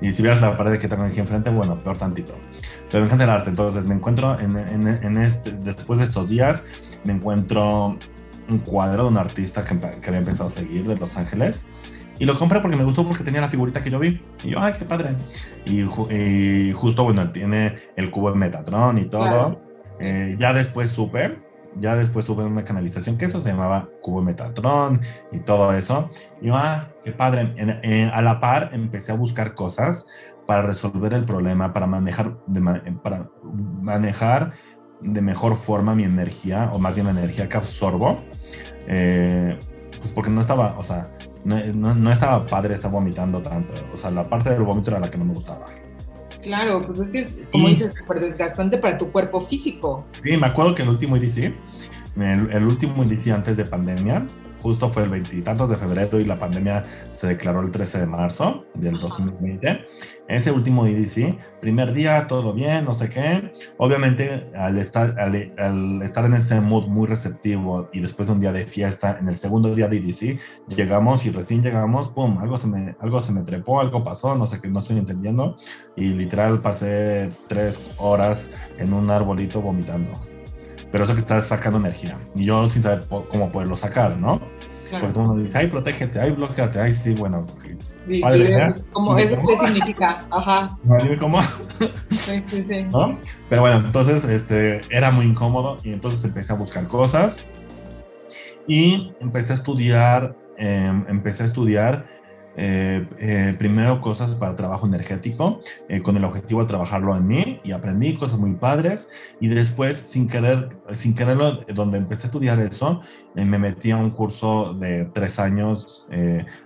y si vieras la pared que tengo aquí enfrente, bueno, peor tantito. Pero me encanta el arte, entonces me encuentro en, en, en este, después de estos días, me encuentro un cuadro de un artista que, que, había empezado a seguir de Los Ángeles. Y lo compré porque me gustó porque tenía la figurita que yo vi. Y yo, ay, qué padre. Y, justo, bueno, tiene el cubo de Metatron y todo. Eh, ya después supe ya después tuve una canalización que eso se llamaba Cubo Metatron y todo eso. Y yo, ah, qué padre. a la par empecé a buscar cosas para resolver el problema, para manejar, de, para manejar de mejor forma mi energía, o más bien la energía que absorbo. Eh, pues porque no estaba, o sea, no, no, estaba padre estar vomitando tanto. O sea, la parte del vómito era la que no me gustaba.
Claro, pues es que es, como dices, súper desgastante para tu cuerpo físico.
Sí, me acuerdo que el último IDC, el, el último IDC antes de pandemia, justo fue el veintitantos de febrero y la pandemia se declaró el 13 de marzo del 2020. Ese último IDC, primer día, todo bien, no sé qué. Obviamente, al estar, al, estar en ese mood muy receptivo y después de un día de fiesta, en el segundo día de IDC, llegamos y recién llegamos, pum, algo se me, algo se me trepó, algo pasó, no sé qué, no estoy entendiendo. Y literal pasé tres horas en un arbolito vomitando pero eso que estás sacando energía. Y yo sin saber cómo poderlo sacar, ¿no? Porque todo el mundo dice, ay, protégete, ay, bloqueate, ay, sí, bueno.
Sí, padre, ¿Cómo, ¿Eso qué significa? Ajá.
No, dime cómo. Sí, [LAUGHS] sí, sí. ¿No? Pero bueno, entonces este, era muy incómodo y entonces empecé a buscar cosas y empecé a estudiar, em, empecé a estudiar eh, eh, primero cosas para trabajo energético, eh, con el objetivo de trabajarlo en mí y aprendí cosas muy padres y después sin querer, sin quererlo, donde empecé a estudiar eso, me metí a un curso de tres años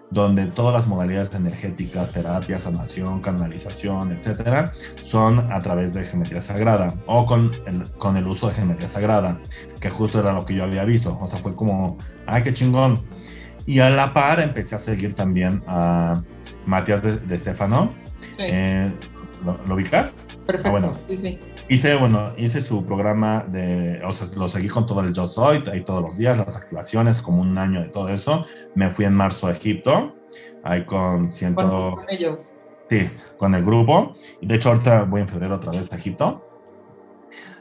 donde todas las modalidades energéticas, terapia, sanación, canalización, etcétera, son a través de geometría sagrada o con el, con el uso de geometría sagrada, que justo era lo que yo había visto. O sea, fue como, ay, qué chingón. Y a la par empecé a seguir también a Matías de, de Stefano. Eh, ¿lo, ubicas?
Perfecto. Ah, bueno, sí, sí.
Hice, bueno, hice su programa de, o sea, lo seguí con todo el Yo Soy, ahí todos los días, las activaciones, como un año de todo eso. Me fui en marzo a Egipto, ahí con ciento...
Con ellos.
Sí, con el grupo. De hecho ahorita voy en febrero otra vez a Egipto.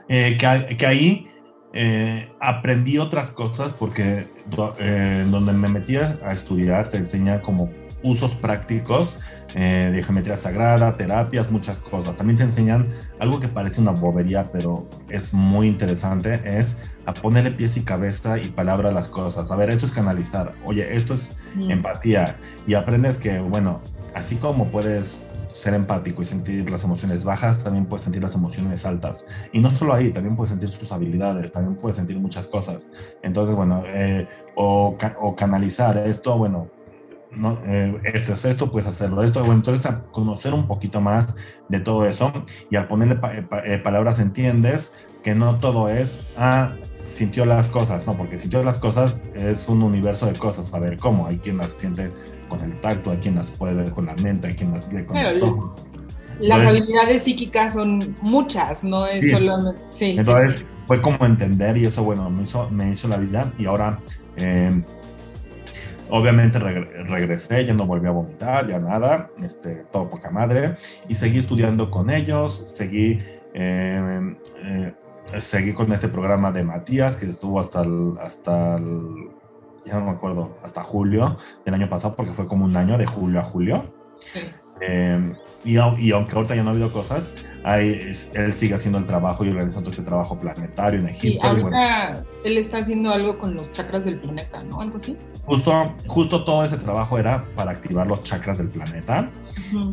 Eh, que, que ahí eh, aprendí otras cosas porque eh, donde me metí a estudiar te enseñan como usos prácticos eh, de geometría sagrada, terapias, muchas cosas. También te enseñan algo que parece una bobería, pero es muy interesante, es a ponerle pies y cabeza y palabra a las cosas. A ver, esto es canalizar. Oye, esto es mm. empatía. Y aprendes que, bueno, así como puedes ser empático y sentir las emociones bajas, también puedes sentir las emociones altas. Y no solo ahí, también puedes sentir sus habilidades, también puedes sentir muchas cosas. Entonces, bueno, eh, o, o, canalizar esto, bueno, no, eh, esto es esto, puedes hacerlo esto. Bueno, entonces a conocer un poquito más de todo eso y al ponerle eh, palabras entiendes, que no todo es, ah, sintió las cosas, no, porque sintió las cosas es un universo de cosas, a ver cómo, hay quien las siente con el tacto, hay quien las puede ver con la mente, hay quien las ve con los ojos.
Las habilidades psíquicas son muchas, no es solo... Sí,
Entonces fue como entender y eso, bueno, me hizo, me hizo la vida y ahora... Em, obviamente regresé, ya no volví a vomitar, ya nada, este, todo poca madre, y seguí estudiando con ellos, seguí em, eh, seguí con este programa de Matías, que estuvo hasta el, hasta ya no me acuerdo, hasta julio del año pasado, porque fue como un año de julio a julio. Eh, y, y, aunque ahorita ya no ha habido cosas, él sigue haciendo el trabajo y organizando ese trabajo planetario en Egipto.
Y ahorita él está haciendo algo con los chakras del planeta, ¿no? Algo así.
Justo, justo todo ese trabajo era para activar los chakras del planeta.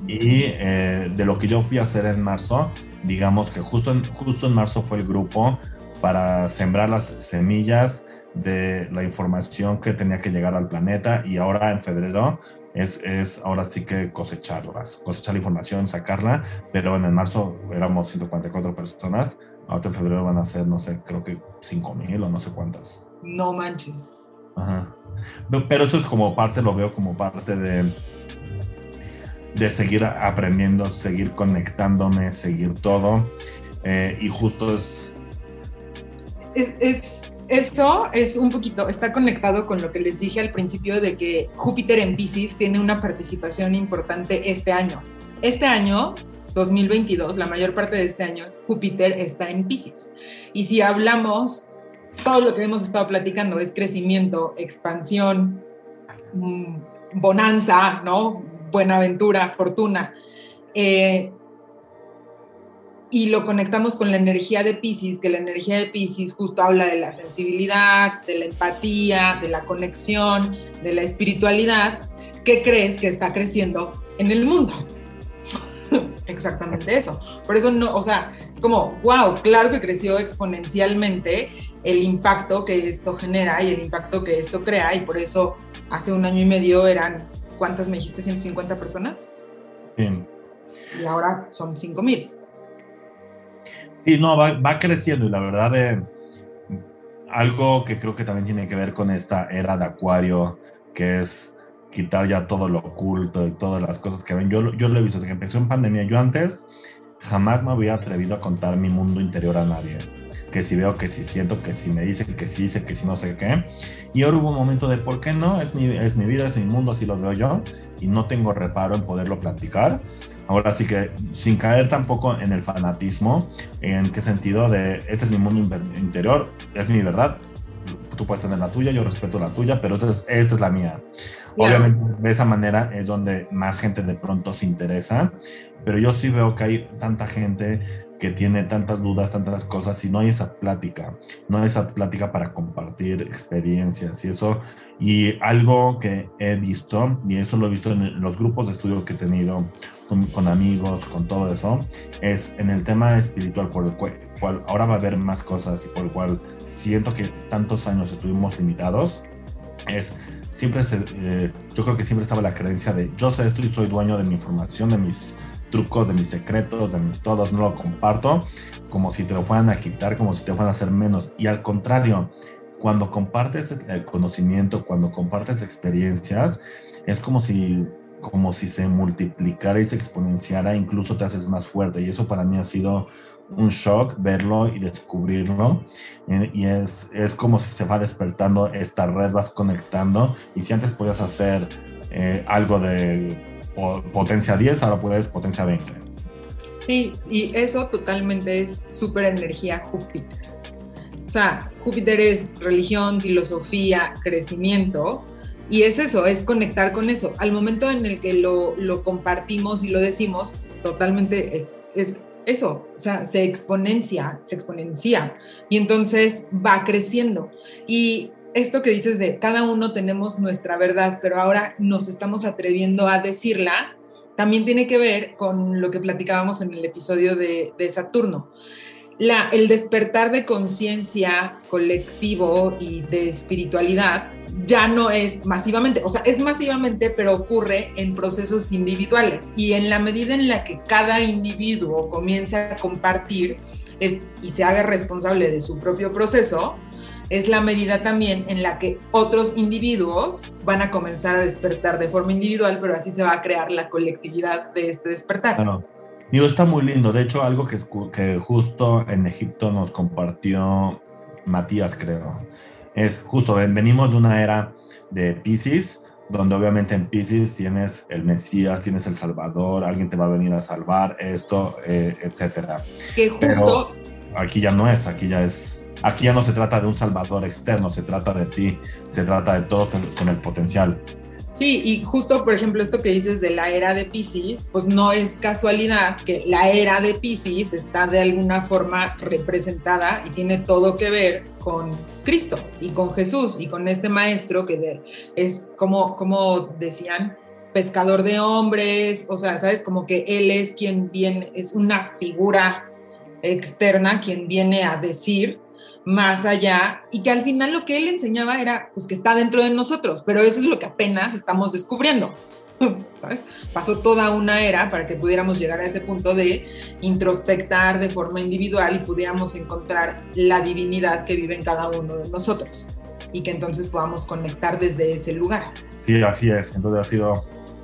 Y eh, de lo que yo fui a hacer en marzo, digamos que justo en, justo en marzo fue el grupo para sembrar las semillas de la información que tenía que llegar al planeta y ahora en febrero es, es ahora sí que cosecharlas, cosechar la información, sacarla, pero en marzo éramos 144 personas, ahora en febrero van a ser, no sé, creo que 5 mil o no sé cuántas.
No manches.
Ajá. Pero eso es como parte, lo veo como parte de, de seguir aprendiendo, seguir conectándome, seguir todo. Eh, y justo es...
Es, es eso es un poquito, está conectado con lo que les dije al principio de que Júpiter en Pisces tiene una participación importante este año. Este año, 2022, la mayor parte de este año, Júpiter está en Pisces. Y si hablamos, todo lo que hemos estado platicando es crecimiento, expansión, mm, bonanza, ¿no? Buenaventura, fortuna. Eh, y lo conectamos con la energía de Pisces, que la energía de Pisces justo habla de la sensibilidad, de la empatía, de la conexión, de la espiritualidad, ¿qué crees que está creciendo en el mundo? [LAUGHS] Exactamente eso. Por eso no, o sea, es como, wow, claro que creció exponencialmente el impacto que esto genera y el impacto que esto crea y por eso hace un año y medio eran, ¿cuántas me dijiste? ¿150 personas?
Sí.
Y ahora son 5000.
Sí, no, va, creciendo y la verdad de algo que creo que también tiene que ver con esta era de Acuario, que es quitar ya todo lo oculto y todas las cosas que ven. Yo, yo lo he visto desde que empezó en pandemia. Yo antes jamás me había atrevido a contar mi mundo interior a nadie. Que si veo, que si siento, que si me dicen, que si dice, que si no sé qué. Y ahora hubo un momento de, ¿por qué no? Es mi, es mi vida, es mi mundo, así lo veo yo. Y no tengo reparo en poderlo platicar. Ahora sí que sin caer tampoco en el fanatismo, en qué sentido de, este es mi mundo interior, es mi verdad, tú puedes tener la tuya, yo respeto la tuya, pero esta es, esta es la mía. Obviamente de esa manera es donde más gente de pronto se interesa, pero yo sí veo que hay tanta gente que tiene tantas dudas, tantas cosas, y no hay esa plática, no hay esa plática para compartir experiencias y eso. Y algo que he visto, y eso lo he visto en los grupos de estudio que he tenido con, amigos, con todo eso, es en el tema espiritual por el cual, ahora va a haber más cosas y por el cual siento que tantos años estuvimos limitados, es siempre, se, eh, yo creo que siempre estaba la creencia de yo sé esto y soy dueño de mi información, de mis trucos, de mis secretos, de mis todos, no lo comparto, como si te lo fueran a quitar, como si te fueran a hacer menos. Y al contrario, cuando compartes el conocimiento, cuando compartes experiencias, es como si como si se multiplicara y se exponenciara, incluso te haces más fuerte. Y eso para mí ha sido un shock verlo y descubrirlo. Y es, es como si se va despertando esta red, vas conectando. Y si antes podías hacer eh, algo de potencia 10, ahora puedes potencia 20.
Sí, y eso totalmente es súper energía Júpiter. O sea, Júpiter es religión, filosofía, crecimiento, y es eso, es conectar con eso. Al momento en el que lo, compartimos y lo decimos, totalmente es, es eso, o sea, se exponencia, se exponencia y entonces va creciendo. Y esto que dices de cada uno tenemos nuestra verdad, pero ahora nos estamos atreviendo a decirla, también tiene que ver con lo que platicábamos en el episodio de, Saturno. La, el despertar de conciencia colectivo y de espiritualidad ya no es masivamente, o sea, es masivamente, pero ocurre en procesos individuales. Y en la medida en la que cada individuo comience a compartir, y se haga responsable de su propio proceso, es la medida también en la que otros individuos van a comenzar a despertar de forma individual, pero así se va a crear la colectividad de este despertar.
Claro. Digo, está muy lindo. De hecho, algo que, que justo en Egipto nos compartió Matías, creo, es justo, venimos de una era de Pisces, donde obviamente en Pisces tienes el Mesías, tienes el Salvador, alguien te va a venir a salvar, esto, eh, etcétera.
Que justo...
aquí ya no es, aquí ya es Aquí ya no se trata de un salvador externo, se trata de ti, se trata de todos con el potencial.
Sí, y justo, por ejemplo, esto que dices de la era de Pisces, pues no es casualidad que la era de Pisces está de alguna forma representada y tiene todo que ver con Cristo y con Jesús y con este maestro que es como, como decían, pescador de hombres, o sea, sabes, como que él es quien viene, es una figura externa quien viene a decir más allá y que al final lo que él enseñaba era pues que está dentro de nosotros, pero eso es lo que apenas estamos descubriendo. [LAUGHS] Pasó toda una era para que pudiéramos llegar a ese punto de introspectar de forma individual y pudiéramos encontrar la divinidad que vive en cada uno de nosotros y que entonces podamos conectar desde ese lugar.
Sí, así es. Entonces ha sido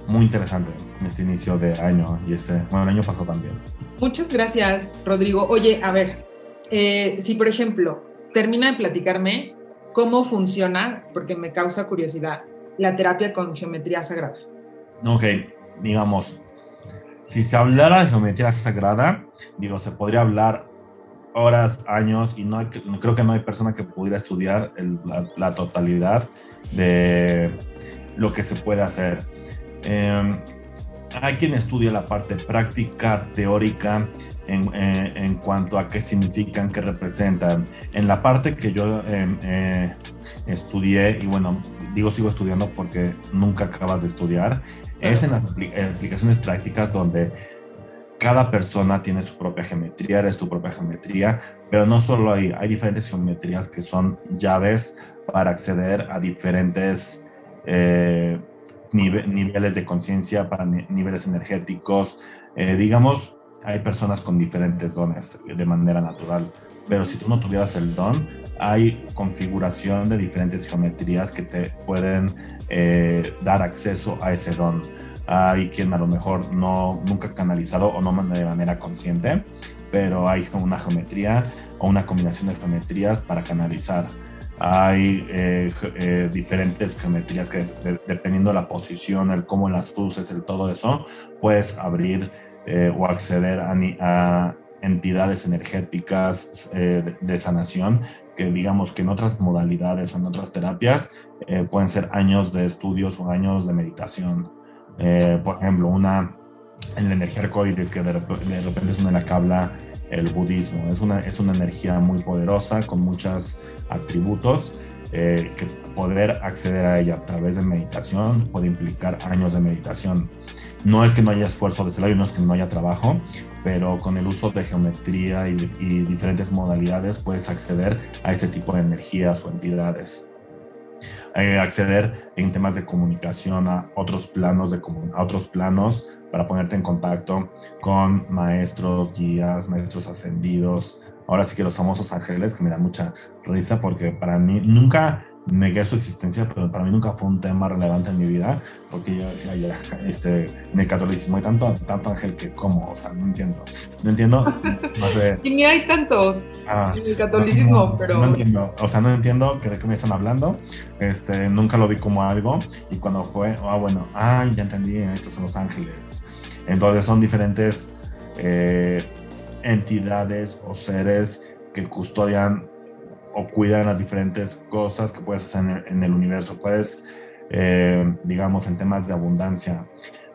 muy interesante este inicio de año y este, bueno, el año pasó también.
Muchas gracias, Rodrigo. Oye, a ver, eh, si por ejemplo termina de platicarme cómo funciona, porque me causa curiosidad, la terapia con geometría sagrada.
Ok, digamos, si se hablara de geometría sagrada, digo, se podría hablar horas, años, y no creo que no hay persona que pudiera estudiar la, totalidad de lo que se puede hacer. Em, hay quien estudia la parte práctica, teórica, eh, en, cuanto a qué significan, qué representan. En la parte que yo em, eh, estudié, y bueno, digo sigo estudiando porque nunca acabas de estudiar, es en las aplicaciones prácticas donde cada persona tiene su propia geometría, eres tu propia geometría, pero no solo hay, hay diferentes geometrías que son llaves para acceder a diferentes eh, niveles de conciencia, para niveles energéticos. digamos, hay personas con diferentes dones de manera natural, pero si tú no tuvieras el don, hay configuración de diferentes geometrías que te pueden eh, dar acceso a ese don. Hay quien a lo mejor no nunca canalizado o no de manera consciente, pero hay una geometría o una combinación de geometrías para canalizar. Hay eh, eh, diferentes geometrías que dependiendo de la posición, el cómo las uses, el todo eso, puedes abrir eh, o acceder a, entidades energéticas eh, de, sanación que digamos que en otras modalidades o en otras terapias eh, pueden ser años de estudios o años de meditación. por ejemplo, una en la energía arcoíris, que de, repente es una de la que habla el budismo. Es una, es una energía muy poderosa con muchos atributos que poder acceder a ella a través de meditación puede implicar años de meditación. No es que no haya esfuerzo de este lado, no es que no haya trabajo, pero con el uso de geometría y, diferentes modalidades puedes acceder a este tipo de energías o entidades. Eh, acceder en temas de comunicación a otros planos de otros planos para ponerte en contacto con maestros, guías, maestros ascendidos. Ahora sí que los famosos ángeles, que me da mucha risa porque para mí nunca negué su existencia, pero para mí nunca fue un tema relevante en mi vida, porque yo decía, ya, este, en el catolicismo hay tanto, tanto ángel que como, o sea, no entiendo. No entiendo. [LAUGHS]
No y ni hay tantos ah, en el catolicismo, pero...
No entiendo, o sea, no entiendo que de qué me están hablando, este, nunca lo vi como algo, y cuando fue, ah, bueno, ah, ya entendí, estos son los ángeles. Entonces son diferentes eh, entidades o seres que custodian o cuidan las diferentes cosas que puedes hacer en el, universo. Puedes, eh, digamos, en temas de abundancia,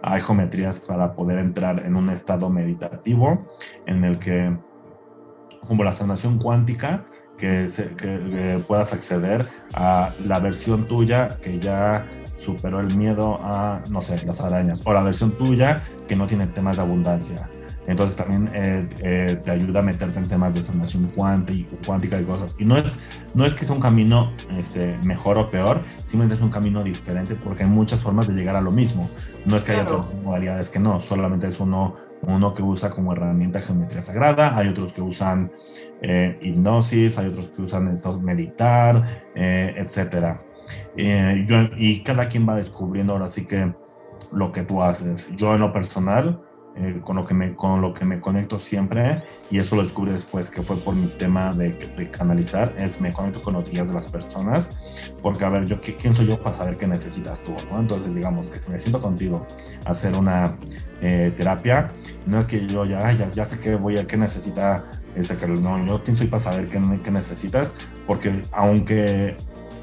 hay geometrías para poder entrar en un estado meditativo en el que, como la sanación cuántica, que, que, puedas acceder a la versión tuya que ya superó el miedo a, no sé, las arañas, o la versión tuya que no tiene temas de abundancia entonces también eh, eh, te ayuda a meterte en temas de sanación cuántica, y cosas. Y no es, no es que sea un camino este, mejor o peor, simplemente es un camino diferente porque hay muchas formas de llegar a lo mismo. No es que haya otras modalidades que no, solamente es uno uno que usa como herramienta geometría sagrada, hay otros que usan eh, hipnosis, hay otros que usan meditar, etc. Eh, y cada quien va descubriendo ahora sí que lo que tú haces. Yo en lo personal, eh, con, lo que me, con lo que me conecto siempre, y eso lo descubrí después, que fue por mi tema de, canalizar, es me conecto con los guías de las personas, porque a ver, yo, ¿quién soy yo para saber qué necesitas tú? ¿no? Entonces, digamos que si me siento contigo a hacer una eh, terapia, no es que yo ya, ya, ya sé que voy a, qué necesita este no, yo quién soy para saber qué, qué necesitas, porque aunque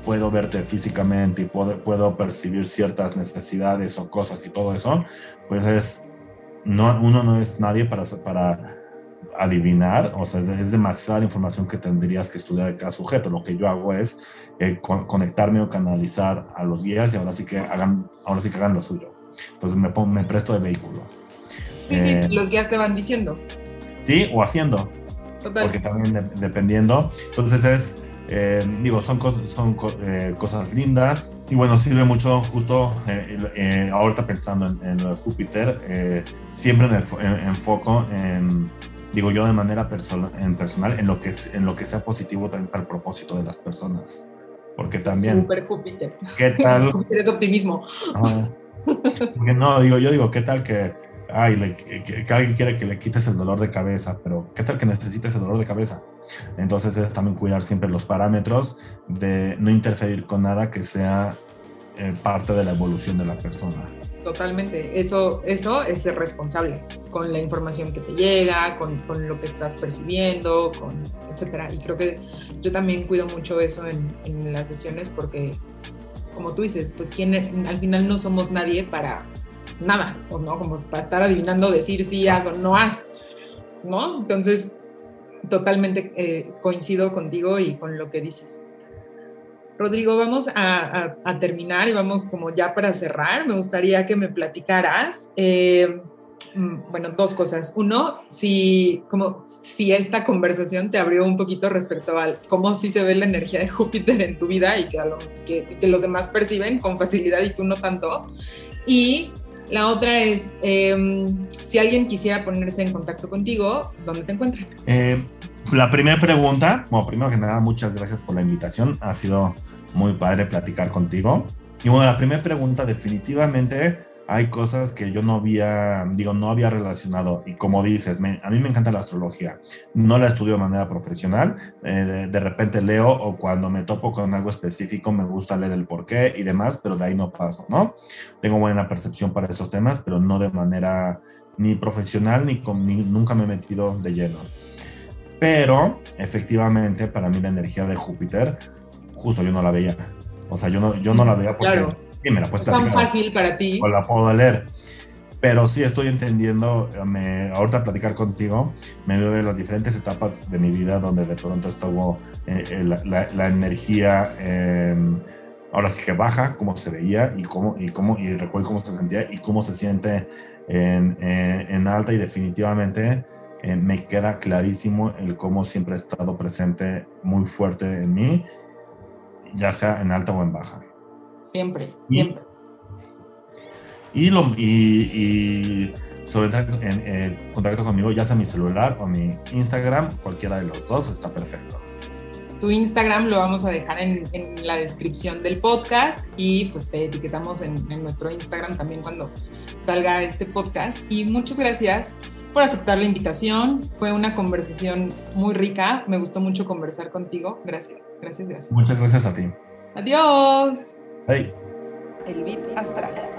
puedo verte físicamente y puedo, puedo percibir ciertas necesidades o cosas y todo eso, pues es no, uno no es nadie para, para adivinar, o sea, es, demasiada información que tendrías que estudiar de cada sujeto. Lo que yo hago es eh, conectarme o canalizar a los guías y ahora sí que hagan, ahora sí que hagan lo suyo. Entonces me, me presto de vehículo.
Eh, los guías te van diciendo.
Sí, o haciendo. Total. Porque también dependiendo. Entonces es eh, digo, son, son eh, cosas lindas y bueno, sirve mucho justo eh, ahorita pensando en, lo de Júpiter, siempre en, enfoco en, digo yo de manera personal, en personal, en lo, que, en lo que sea positivo también para el propósito de las personas. Porque también...
Super Júpiter.
¿Qué tal? [LAUGHS]
Júpiter es optimismo.
porque no, digo, yo digo, ¿qué tal que ay, que, alguien quiere que le quites el dolor de cabeza, pero ¿qué tal que necesites el dolor de cabeza? Entonces es también cuidar siempre los parámetros de no interferir con nada que sea eh, parte de la evolución de la persona.
Totalmente, eso, eso es ser responsable con la información que te llega, con, con lo que estás percibiendo, con, etcétera. Y creo que yo también cuido mucho eso en, las sesiones porque, como tú dices, pues ¿quién, al final no somos nadie para nada, ¿no? Como para estar adivinando, decir sí haz o no haz, ¿no? Entonces, totalmente eh, coincido contigo y con lo que dices. Rodrigo, vamos a, terminar y vamos como ya para cerrar. Me gustaría que me platicaras, eh, mm, bueno, dos cosas. Uno, si, como, si esta conversación te abrió un poquito respecto a cómo sí se ve la energía de Júpiter en tu vida y que, lo, que, que los demás perciben con facilidad y tú no tanto. Y la otra es, em, si alguien quisiera ponerse en contacto contigo, ¿dónde te encuentran?
Eh, la primera pregunta, bueno, primero que nada, muchas gracias por la invitación. Ha sido muy padre platicar contigo. Y bueno, la primera pregunta definitivamente hay cosas que yo no había, digo, no había relacionado. Y como dices, a mí me encanta la astrología. No la estudio de manera profesional. Eh, de, repente leo o cuando me topo con algo específico me gusta leer el porqué y demás, pero de ahí no paso, ¿no? Tengo buena percepción para esos temas, pero no de manera ni profesional ni, con, ni nunca me he metido de lleno. Pero efectivamente, para mí la energía de Júpiter, justo yo no la veía. O sea, yo no, yo no la veía porque sí, me la puedes
platicar. tan fácil para ti.
O la puedo leer. Pero sí estoy entendiendo, me, ahorita platicar contigo, me veo de las diferentes etapas de mi vida donde de pronto estuvo eh, eh, la, la, energía, ahora sí que baja, cómo se veía y cómo, y cómo, y recuerdo cómo se sentía y cómo se siente en, en alta y definitivamente eh, me queda clarísimo el cómo siempre ha estado presente muy fuerte en mí, ya sea en alta o en baja.
Siempre, siempre.
Y, lo, y, sobre entrar en contacto conmigo, ya sea mi celular o mi Instagram, cualquiera de los dos está perfecto.
Tu Instagram lo vamos a dejar en, la descripción del podcast y pues te etiquetamos en, en nuestro Instagram también cuando salga este podcast. Y muchas gracias por aceptar la invitación. Fue una conversación muy rica. Me gustó mucho conversar contigo. Gracias, gracias, gracias.
Muchas gracias a ti.
Adiós.
Hey.
El VIP astral.